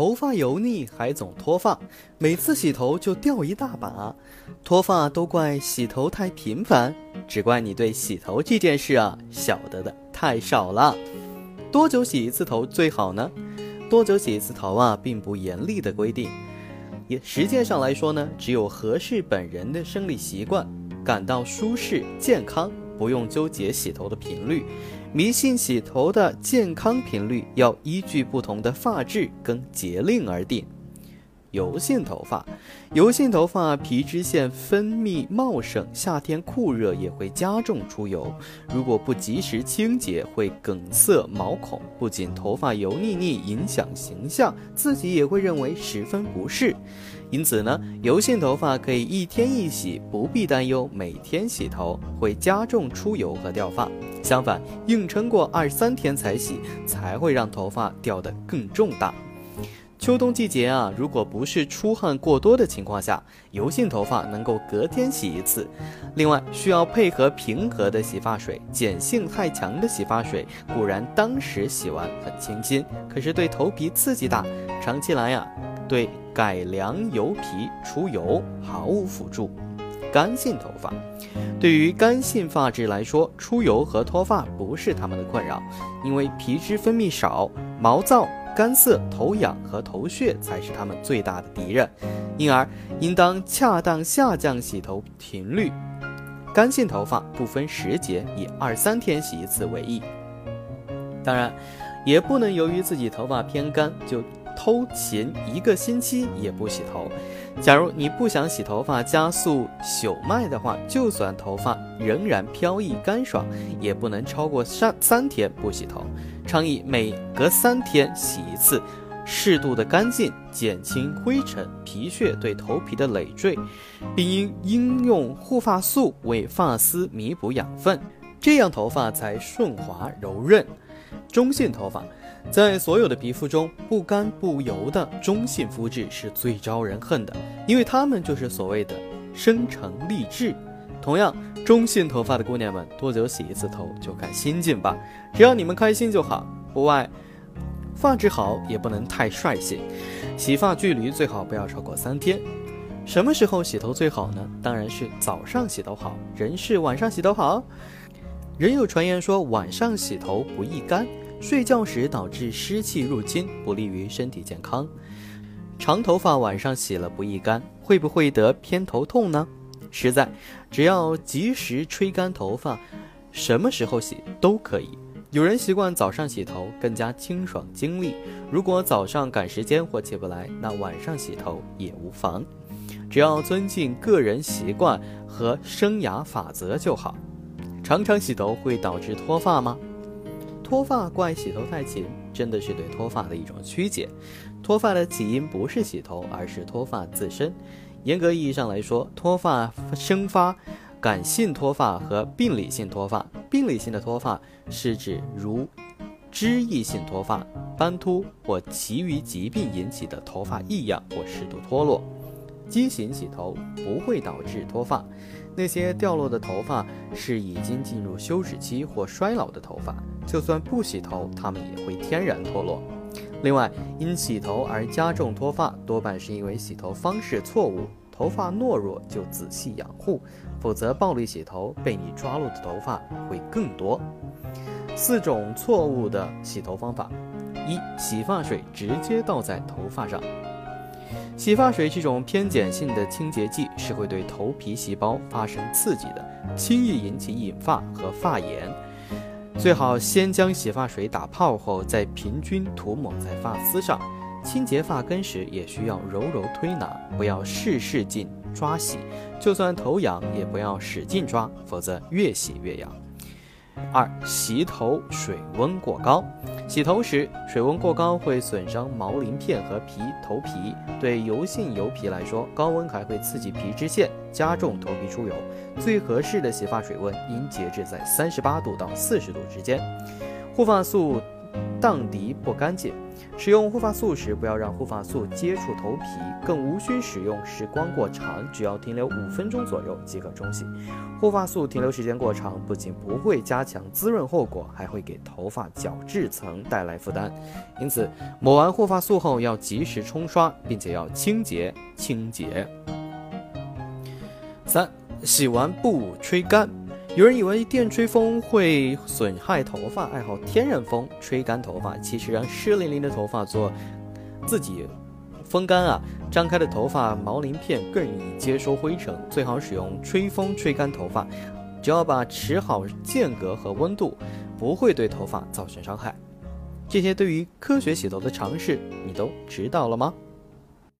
头发油腻还总脱发，每次洗头就掉一大把，脱发都怪洗头太频繁，只怪你对洗头这件事啊晓得的太少了。多久洗一次头最好呢？多久洗一次头啊，并不严厉的规定，也实践上来说呢，只有合适本人的生理习惯，感到舒适健康，不用纠结洗头的频率。迷信洗头的健康频率要依据不同的发质跟节令而定。油性头发，油性头发皮脂腺分泌茂盛，夏天酷热也会加重出油。如果不及时清洁，会梗塞毛孔，不仅头发油腻腻，影响形象，自己也会认为十分不适。因此呢，油性头发可以一天一洗，不必担忧每天洗头会加重出油和掉发。相反，硬撑过二三天才洗，才会让头发掉得更重大。秋冬季节啊，如果不是出汗过多的情况下，油性头发能够隔天洗一次。另外，需要配合平和的洗发水，碱性太强的洗发水固然当时洗完很清新，可是对头皮刺激大，长期来呀，对改良油皮出油毫无辅助。干性头发，对于干性发质来说，出油和脱发不是他们的困扰，因为皮脂分泌少，毛躁、干涩、头痒和头屑才是他们最大的敌人，因而应当恰当下降洗头频率。干性头发不分时节，以二三天洗一次为宜。当然，也不能由于自己头发偏干就。偷勤一个星期也不洗头。假如你不想洗头发加速朽迈的话，就算头发仍然飘逸干爽，也不能超过三三天不洗头。倡议每隔三天洗一次，适度的干净，减轻灰尘、皮屑对头皮的累赘，并应应用护发素为发丝弥补养分，这样头发才顺滑柔润。中性头发。在所有的皮肤中，不干不油的中性肤质是最招人恨的，因为它们就是所谓的深沉丽质。同样，中性头发的姑娘们，多久洗一次头就看心境吧，只要你们开心就好。不外，发质好也不能太率性，洗发距离最好不要超过三天。什么时候洗头最好呢？当然是早上洗头好，人是晚上洗头好。人有传言说晚上洗头不易干。睡觉时导致湿气入侵，不利于身体健康。长头发晚上洗了不易干，会不会得偏头痛呢？实在，只要及时吹干头发，什么时候洗都可以。有人习惯早上洗头，更加清爽精力。如果早上赶时间或起不来，那晚上洗头也无妨。只要遵循个人习惯和生涯法则就好。常常洗头会导致脱发吗？脱发怪洗头太勤，真的是对脱发的一种曲解。脱发的起因不是洗头，而是脱发自身。严格意义上来说，脱发生发感性脱发和病理性脱发。病理性的脱发是指如脂溢性脱发、斑秃或其余疾病引起的头发异样或适度脱落。畸形洗头不会导致脱发。那些掉落的头发是已经进入休止期或衰老的头发，就算不洗头，它们也会天然脱落。另外，因洗头而加重脱发，多半是因为洗头方式错误。头发懦弱就仔细养护，否则暴力洗头，被你抓落的头发会更多。四种错误的洗头方法：一、洗发水直接倒在头发上。洗发水这种偏碱性的清洁剂是会对头皮细胞发生刺激的，轻易引起引发和发炎。最好先将洗发水打泡后，再平均涂抹在发丝上。清洁发根时也需要柔柔推拿，不要事事劲抓洗。就算头痒，也不要使劲抓，否则越洗越痒。二、洗头水温过高。洗头时水温过高会损伤毛鳞片和皮头皮，对油性油皮来说，高温还会刺激皮脂腺，加重头皮出油。最合适的洗发水温应节制在三十八度到四十度之间。护发素荡涤不干净，使用护发素时，不要让护发素接触头皮，更无需使用时光过长，只要停留五分钟左右即可冲洗。护发素停留时间过长，不仅不会加强滋润后果，还会给头发角质层带来负担。因此，抹完护发素后要及时冲刷，并且要清洁清洁。三，洗完不吹干。有人以为电吹风会损害头发，爱好天然风吹干头发。其实让湿淋淋的头发做自己风干啊，张开的头发毛鳞片更易接收灰尘。最好使用吹风吹干头发，只要把持好间隔和温度，不会对头发造成伤害。这些对于科学洗头的常识，你都知道了吗？